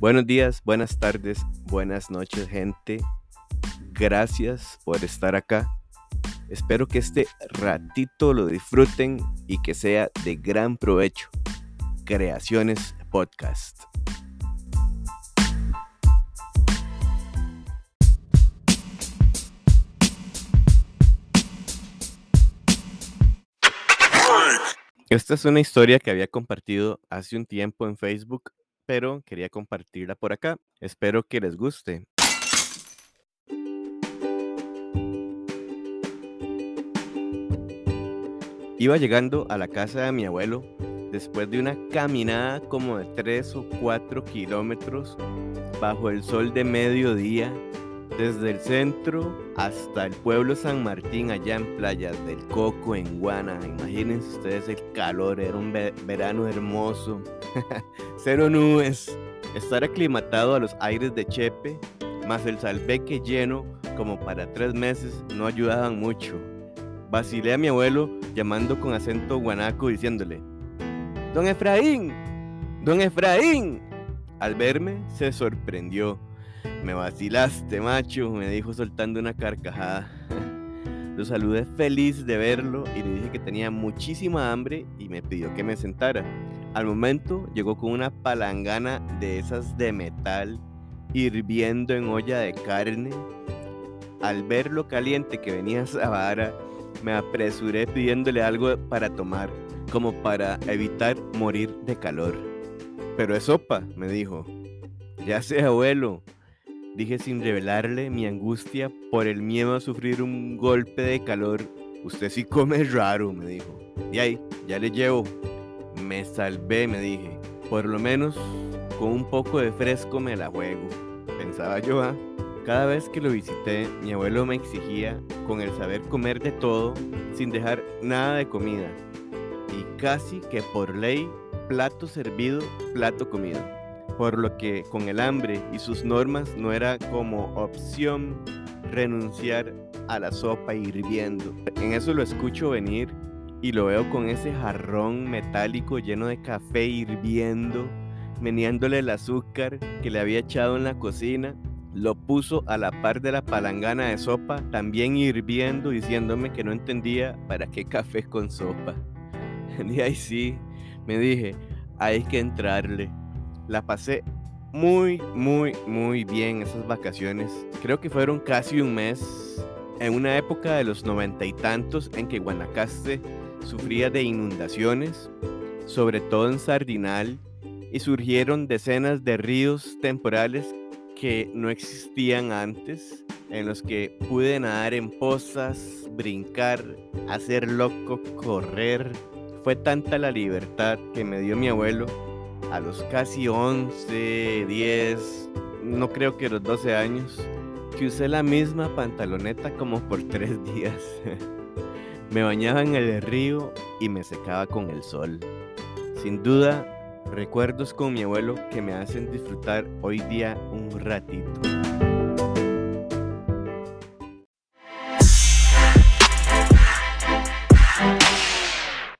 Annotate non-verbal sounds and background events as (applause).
Buenos días, buenas tardes, buenas noches, gente. Gracias por estar acá. Espero que este ratito lo disfruten y que sea de gran provecho. Creaciones Podcast. Esta es una historia que había compartido hace un tiempo en Facebook, pero quería compartirla por acá. Espero que les guste. Iba llegando a la casa de mi abuelo después de una caminada como de 3 o 4 kilómetros bajo el sol de mediodía desde el centro hasta el pueblo San Martín, allá en Playas del Coco, en Guana. Imagínense ustedes el calor, era un verano hermoso. (laughs) Cero nubes. Estar aclimatado a los aires de Chepe, más el salveque lleno como para tres meses, no ayudaban mucho. Vacilé a mi abuelo llamando con acento guanaco diciéndole, Don Efraín, Don Efraín. Al verme se sorprendió me vacilaste, macho, me dijo soltando una carcajada. (laughs) Lo saludé feliz de verlo y le dije que tenía muchísima hambre y me pidió que me sentara. Al momento llegó con una palangana de esas de metal hirviendo en olla de carne. Al ver lo caliente que venía esa vara, me apresuré pidiéndole algo para tomar, como para evitar morir de calor. Pero es sopa, me dijo. Ya sé, abuelo, dije sin revelarle mi angustia por el miedo a sufrir un golpe de calor. Usted sí come raro, me dijo. Y ahí, ya le llevo. Me salvé, me dije. Por lo menos con un poco de fresco me la juego. Pensaba yo, ¿ah? Cada vez que lo visité, mi abuelo me exigía con el saber comer de todo sin dejar nada de comida. Y casi que por ley, plato servido, plato comido por lo que con el hambre y sus normas no era como opción renunciar a la sopa hirviendo. En eso lo escucho venir y lo veo con ese jarrón metálico lleno de café hirviendo, meneándole el azúcar que le había echado en la cocina. Lo puso a la par de la palangana de sopa, también hirviendo, diciéndome que no entendía para qué café con sopa. (laughs) Y ahí sí, me dije, hay que entrarle. La pasé muy, muy, muy bien esas vacaciones. Creo que fueron casi un mes en una época de los noventa y tantos en que Guanacaste sufría de inundaciones, sobre todo en Sardinal, y surgieron decenas de ríos temporales que no existían antes, en los que pude nadar en pozas, brincar, hacer loco, correr. Fue tanta la libertad que me dio mi abuelo a los casi 11, 10, no creo que los 12 años, que usé la misma pantaloneta como por tres (laughs) días. Me bañaba en el río y me secaba con el sol. Sin duda, recuerdos con mi abuelo que me hacen disfrutar hoy día un ratito.